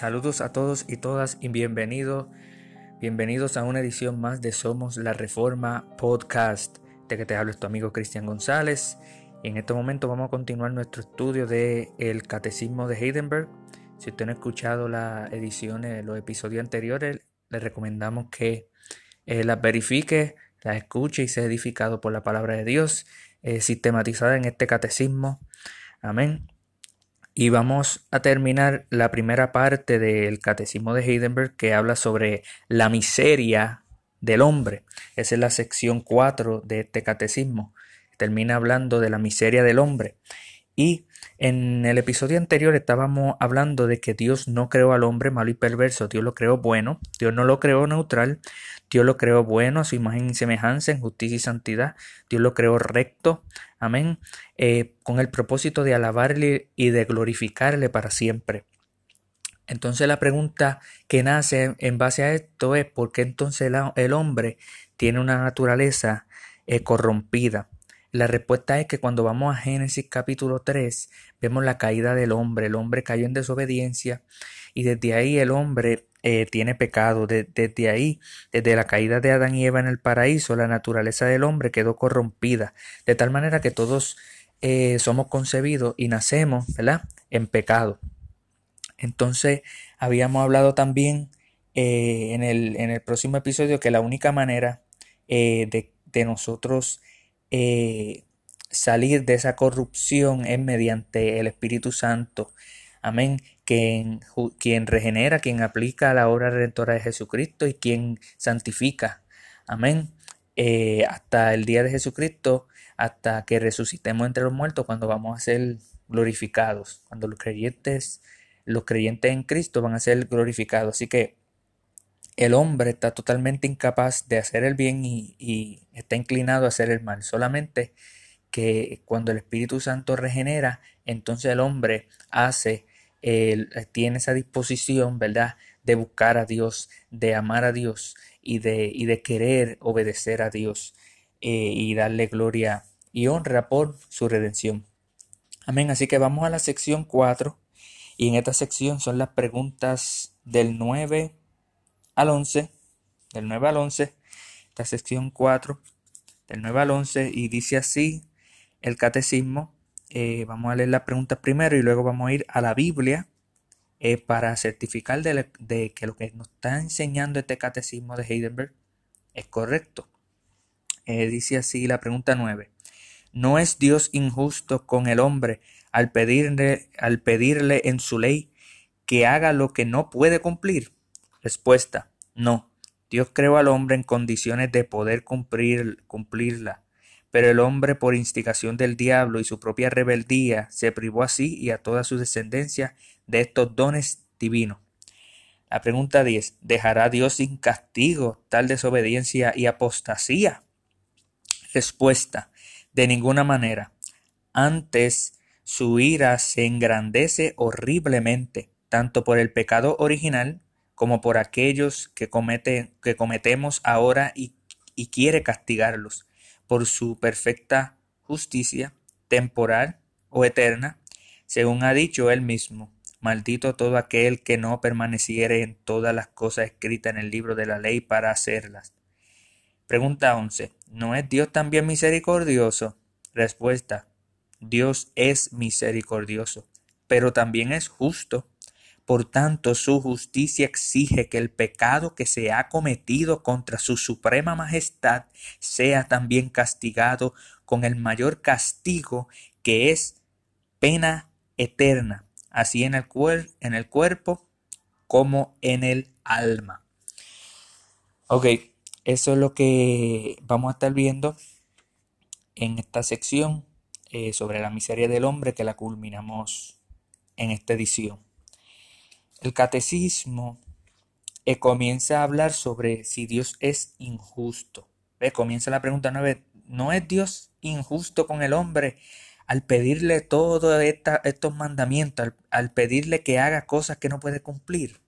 Saludos a todos y todas y bienvenidos, bienvenidos a una edición más de Somos la Reforma Podcast. De que te hablo es tu amigo Cristian González. Y en este momento vamos a continuar nuestro estudio del el Catecismo de Heidenberg. Si usted no ha escuchado las ediciones, los episodios anteriores, le recomendamos que eh, las verifique, las escuche y sea edificado por la palabra de Dios, eh, sistematizada en este catecismo. Amén. Y vamos a terminar la primera parte del Catecismo de Heidenberg que habla sobre la miseria del hombre. Esa es la sección 4 de este catecismo. Termina hablando de la miseria del hombre. Y en el episodio anterior estábamos hablando de que Dios no creó al hombre malo y perverso, Dios lo creó bueno, Dios no lo creó neutral, Dios lo creó bueno a su imagen y semejanza en justicia y santidad, Dios lo creó recto, amén, eh, con el propósito de alabarle y de glorificarle para siempre. Entonces la pregunta que nace en base a esto es ¿por qué entonces el hombre tiene una naturaleza eh, corrompida? La respuesta es que cuando vamos a Génesis capítulo 3, vemos la caída del hombre. El hombre cayó en desobediencia y desde ahí el hombre eh, tiene pecado. desde ahí, desde la caída de Adán y Eva en el paraíso, la naturaleza del hombre quedó corrompida. De tal manera que todos eh, somos concebidos y nacemos, ¿verdad? En pecado. Entonces, habíamos hablado también eh, en, el, en, el, próximo episodio que la única manera de, de nosotros eh, salir de esa corrupción es mediante el Espíritu Santo. Amén. Quien, regenera, quien aplica la obra redentora de Jesucristo y quien santifica. Amén. Eh, hasta el día de Jesucristo, hasta que resucitemos entre los muertos, cuando vamos a ser glorificados, cuando los creyentes, los creyentes en Cristo van a ser glorificados. Así que el hombre está totalmente incapaz de hacer el bien y, está inclinado a hacer el mal. Solamente que cuando el Espíritu Santo regenera, entonces el hombre hace, tiene esa disposición, ¿verdad?, de buscar a Dios, de amar a Dios y de, querer obedecer a Dios eh, y darle gloria y honra por su redención. Amén. Así que vamos a la sección 4 y en esta sección son las preguntas del 9 al 11, del 9 al 11, esta sección 4, del 9 al 11, y dice así el catecismo. Eh, vamos a leer las preguntas primero y luego vamos a ir a la Biblia eh, para certificar de, que lo que nos está enseñando este catecismo de Heidelberg es correcto. Eh, dice así la pregunta 9. ¿No es Dios injusto con el hombre al pedirle, al pedirle en su ley que haga lo que no puede cumplir? Respuesta. No, Dios creó al hombre en condiciones de poder cumplir, cumplirla, pero el hombre por instigación del diablo y su propia rebeldía se privó así y a toda su descendencia de estos dones divinos. La pregunta 10. ¿Dejará Dios sin castigo tal desobediencia y apostasía? Respuesta. De ninguna manera. Antes, su ira se engrandece horriblemente, tanto por el pecado original como por aquellos que, comete, que cometemos ahora y, y quiere castigarlos por su perfecta justicia, temporal o eterna, según ha dicho él mismo. Maldito todo aquel que no permaneciere en todas las cosas escritas en el libro de la ley para hacerlas. Pregunta 11. ¿No es Dios también misericordioso? Respuesta. Dios es misericordioso, pero también es justo. Por tanto, su justicia exige que el pecado que se ha cometido contra su suprema majestad sea también castigado con el mayor castigo que es pena eterna, así en el, en el cuerpo como en el alma. Ok, eso es lo que vamos a estar viendo en esta sección eh, sobre la miseria del hombre que la culminamos en esta edición. El catecismo eh, comienza a hablar sobre si Dios es injusto. Comienza la pregunta nueve. ¿No es Dios injusto con el hombre al pedirle todos estos mandamientos, al, al pedirle que haga cosas que no puede cumplir?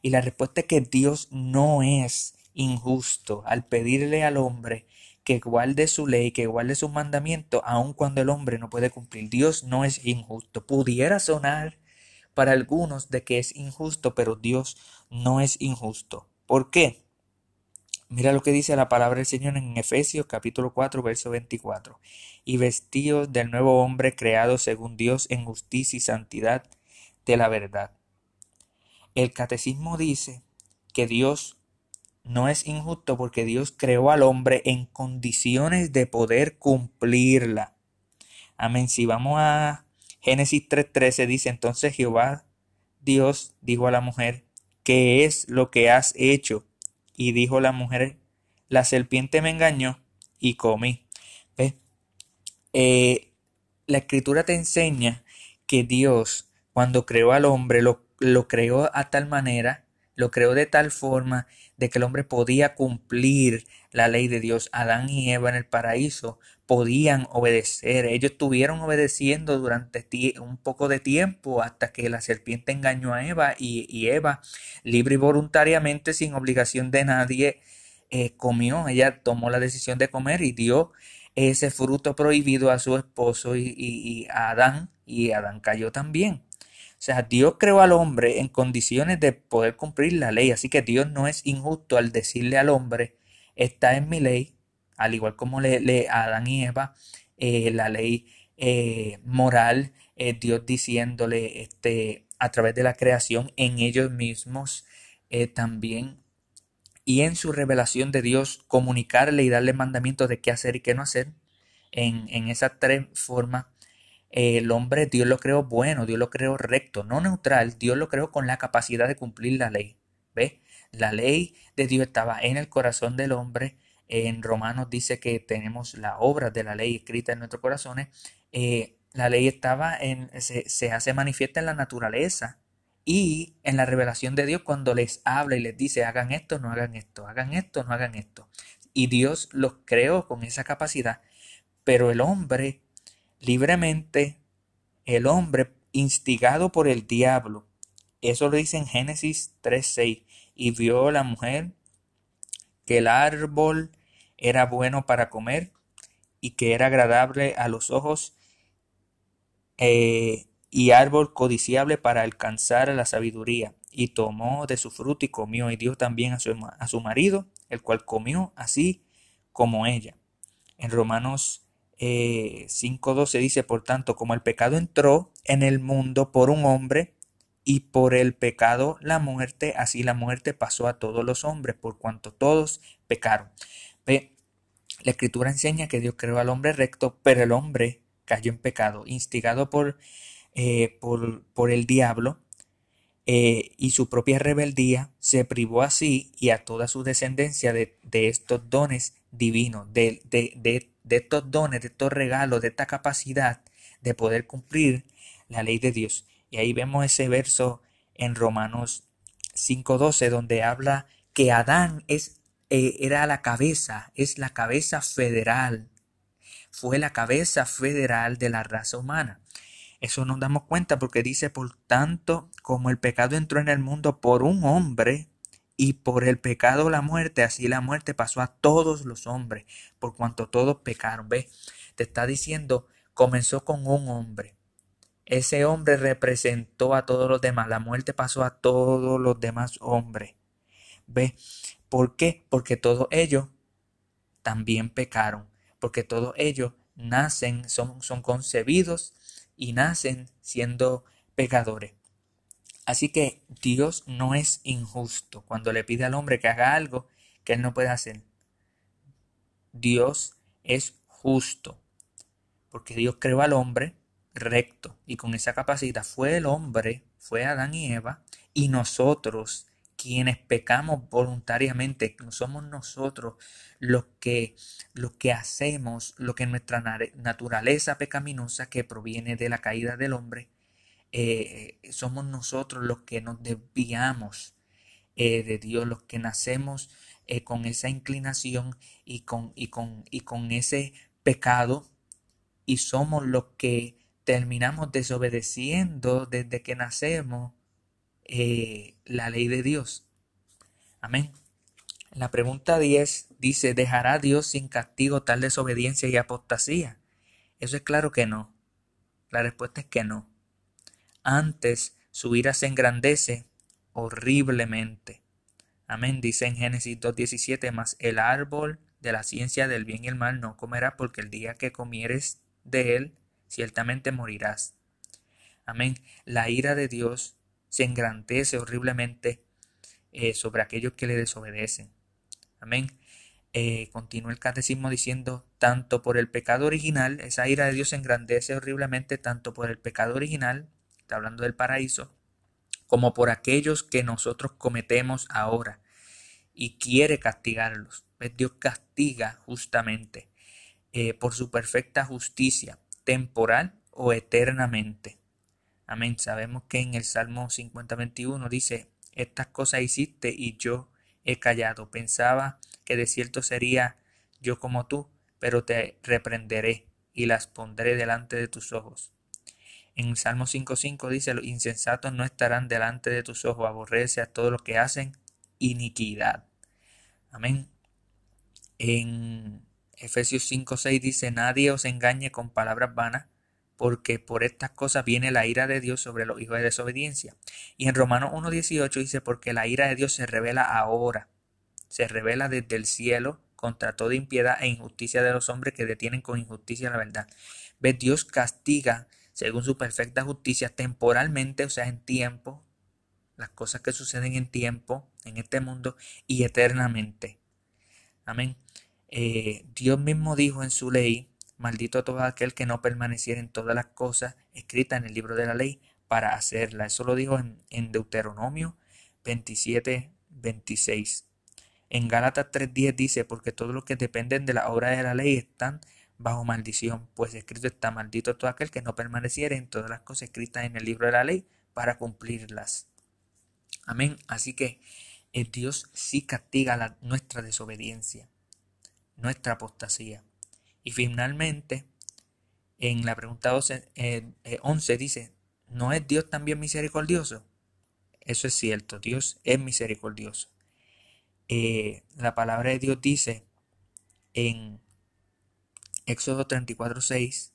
Y la respuesta es que Dios no es injusto al pedirle al hombre que guarde su ley, que guarde sus mandamientos, aun cuando el hombre no puede cumplir. Dios no es injusto. Pudiera sonar para algunos de que es injusto, pero Dios no es injusto. ¿Por qué? Mira lo que dice la palabra del Señor en Efesios capítulo 4, verso 24. Y vestidos del nuevo hombre creado según Dios en justicia y santidad de la verdad. El catecismo dice que Dios no es injusto porque Dios creó al hombre en condiciones de poder cumplirla. Amén. Si vamos a Génesis 3.13 dice entonces Jehová Dios dijo a la mujer, ¿qué es lo que has hecho? Y dijo la mujer, la serpiente me engañó y comí. Eh, la escritura te enseña que Dios, cuando creó al hombre, lo, lo creó a tal manera, lo creó de tal forma de que el hombre podía cumplir la ley de Dios. Adán y Eva en el paraíso podían obedecer. Ellos estuvieron obedeciendo durante un poco de tiempo hasta que la serpiente engañó a Eva y, Eva, libre y voluntariamente, sin obligación de nadie, eh, comió. Ella tomó la decisión de comer y dio ese fruto prohibido a su esposo y, y a Adán y Adán cayó también. O sea, Dios creó al hombre en condiciones de poder cumplir la ley, así que Dios no es injusto al decirle al hombre, está en mi ley, al igual como le, a Adán y Eva, eh, la ley eh, moral, eh, Dios diciéndole este, a través de la creación en ellos mismos también y en su revelación de Dios comunicarle y darle mandamientos de qué hacer y qué no hacer en, en esas tres formas el hombre Dios lo creó bueno, Dios lo creó recto, no neutral, Dios lo creó con la capacidad de cumplir la ley. ¿Ve? La ley de Dios estaba en el corazón del hombre. En Romanos dice que tenemos la obra de la ley escrita en nuestros corazones. Eh, la ley estaba en, se, se hace manifiesta en la naturaleza y en la revelación de Dios cuando les habla y les dice hagan esto, no hagan esto, hagan esto, no hagan esto. Y Dios los creó con esa capacidad, pero el hombre libremente el hombre instigado por el diablo. Eso lo dice en Génesis 3.6. Y vio la mujer que el árbol era bueno para comer y que era agradable a los ojos eh, y árbol codiciable para alcanzar la sabiduría. Y tomó de su fruto y comió y dio también a su, a su marido, el cual comió así como ella. En Romanos eh, 5.12 dice, por tanto, como el pecado entró en el mundo por un hombre, y por el pecado la muerte, así la muerte pasó a todos los hombres, por cuanto todos pecaron. Ve, la escritura enseña que Dios creó al hombre recto, pero el hombre cayó en pecado, instigado por, eh, por, por, el diablo, eh, y su propia rebeldía se privó así y a toda su descendencia de, de estos dones divinos, de, de, de de estos dones, de estos regalos, de esta capacidad de poder cumplir la ley de Dios. Y ahí vemos ese verso en Romanos 5.12 donde habla que Adán es, eh, era la cabeza, es la cabeza federal, fue la cabeza federal de la raza humana. Eso nos damos cuenta porque dice, por tanto, como el pecado entró en el mundo por un hombre, y por el pecado la muerte, así la muerte pasó a todos los hombres, por cuanto todos pecaron. ¿Ve? Te está diciendo, comenzó con un hombre. Ese hombre representó a todos los demás. La muerte pasó a todos los demás hombres. ¿Ve? ¿Por qué? Porque todos ellos también pecaron. Porque todos ellos nacen, son, son concebidos y nacen siendo pecadores. Así que Dios no es injusto cuando le pide al hombre que haga algo que él no puede hacer. Dios es justo, porque Dios creó al hombre recto. Y con esa capacidad fue el hombre, fue Adán y Eva, y nosotros quienes pecamos voluntariamente, somos nosotros los que, los que hacemos lo que nuestra naturaleza pecaminosa que proviene de la caída del hombre, eh, somos nosotros los que nos desviamos eh, de Dios, los que nacemos eh, con esa inclinación y con, y, con, y con ese pecado y somos los que terminamos desobedeciendo desde que nacemos la ley de Dios. Amén. La pregunta 10 dice, ¿dejará Dios sin castigo tal desobediencia y apostasía? Eso es claro que no. La respuesta es que no. Antes, Su ira se engrandece horriblemente. Amén. Dice en Génesis 2.17, más el árbol de la ciencia del bien y el mal no comerás porque el día que comieres de él, ciertamente morirás. Amén. La ira de Dios se engrandece horriblemente eh, sobre aquellos que le desobedecen. Amén. Eh, continúa el catecismo diciendo, tanto por el pecado original, esa ira de Dios se engrandece horriblemente tanto por el pecado original, está hablando del paraíso, como por aquellos que nosotros cometemos ahora y quiere castigarlos. Dios castiga justamente eh, por su perfecta justicia, temporal o eternamente. Amén. Sabemos que en el Salmo 50-21 dice, estas cosas hiciste y yo he callado. Pensaba que de cierto sería yo como tú, pero te reprenderé y las pondré delante de tus ojos. En el Salmo 5.5 dice, los insensatos no estarán delante de tus ojos, aborrece a todos los que hacen iniquidad. Amén. En Efesios 5.6 dice, nadie os engañe con palabras vanas, porque por estas cosas viene la ira de Dios sobre los hijos de desobediencia. Y en Romanos 1.18 dice, porque la ira de Dios se revela ahora se revela desde el cielo contra toda impiedad e injusticia de los hombres que detienen con injusticia la verdad. Ve, Dios castiga según su perfecta justicia temporalmente, o sea, en tiempo, las cosas que suceden en tiempo, en este mundo, y eternamente. Amén. Eh, Dios mismo dijo en su ley, maldito todo aquel que no permaneciera en todas las cosas escritas en el libro de la ley para hacerla. Eso lo dijo en, Deuteronomio 27, 26. En Gálatas 3.10 dice, porque todos los que dependen de la obra de la ley están bajo maldición, pues escrito está maldito todo aquel que no permaneciera en todas las cosas escritas en el libro de la ley para cumplirlas. Amén. Así que eh, Dios sí castiga nuestra desobediencia, nuestra apostasía. Y finalmente, en la pregunta 11 eh, eh, dice, ¿no es Dios también misericordioso? Eso es cierto, Dios es misericordioso. Eh, la palabra de Dios dice en Éxodo 34, 6,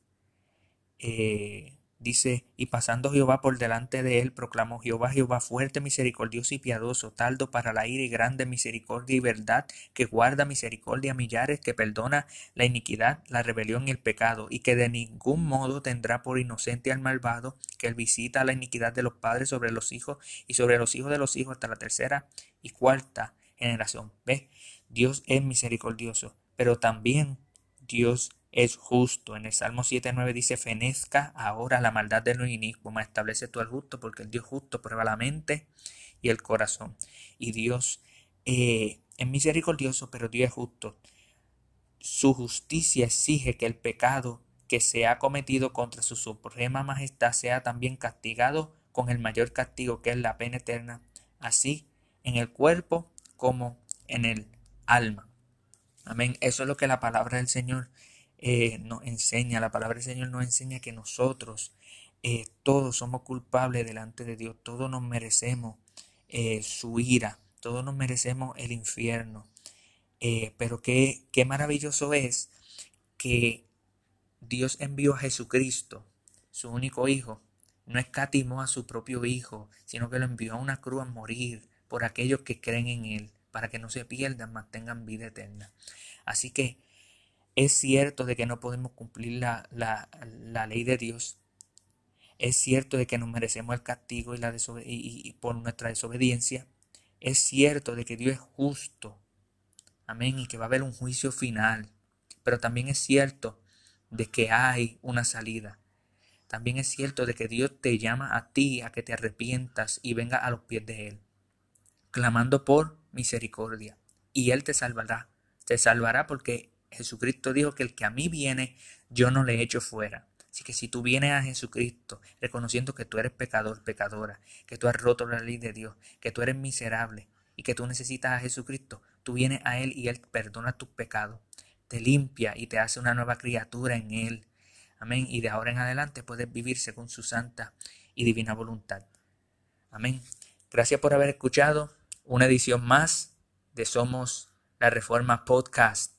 eh, dice, y pasando Jehová por delante de él, proclamó Jehová, Jehová fuerte, misericordioso y piadoso, taldo para la ira y grande misericordia y verdad, que guarda misericordia a millares, que perdona la iniquidad, la rebelión y el pecado, y que de ningún modo tendrá por inocente al malvado, que él visita la iniquidad de los padres sobre los hijos y sobre los hijos de los hijos hasta la tercera y cuarta generación. ¿Ve? Dios es misericordioso, pero también Dios es justo. En el Salmo 7.9 dice, fenezca ahora la maldad de los inicuos, establece tú al justo, porque el Dios justo prueba la mente y el corazón. Y Dios eh, es misericordioso, pero Dios es justo. Su justicia exige que el pecado que se ha cometido contra su suprema majestad sea también castigado con el mayor castigo que es la pena eterna, así en el cuerpo como en el alma. Amén. Eso es lo que la palabra del Señor eh, nos enseña. La palabra del Señor nos enseña que nosotros eh, todos somos culpables delante de Dios. Todos nos merecemos eh, su ira. Todos nos merecemos el infierno. pero qué, qué maravilloso es que Dios envió a Jesucristo, su único Hijo. No escatimó a su propio Hijo, sino que lo envió a una cruz a morir por aquellos que creen en Él, para que no se pierdan, mantengan vida eterna. Así que es cierto de que no podemos cumplir la, la, ley de Dios. Es cierto de que nos merecemos el castigo y, la y, por nuestra desobediencia. Es cierto de que Dios es justo. Amén. Y que va a haber un juicio final. Pero también es cierto de que hay una salida. También es cierto de que Dios te llama a ti a que te arrepientas y venga a los pies de Él clamando por misericordia, y Él te salvará. Te salvará porque Jesucristo dijo que el que a mí viene, yo no le echo fuera. Así que si tú vienes a Jesucristo reconociendo que tú eres pecador, pecadora, que tú has roto la ley de Dios, que tú eres miserable y que tú necesitas a Jesucristo, tú vienes a Él y Él perdona tus pecados, te limpia y te hace una nueva criatura en Él. Amén. Y de ahora en adelante puedes vivir según su santa y divina voluntad. Amén. Gracias por haber escuchado una edición más de Somos la Reforma Podcast.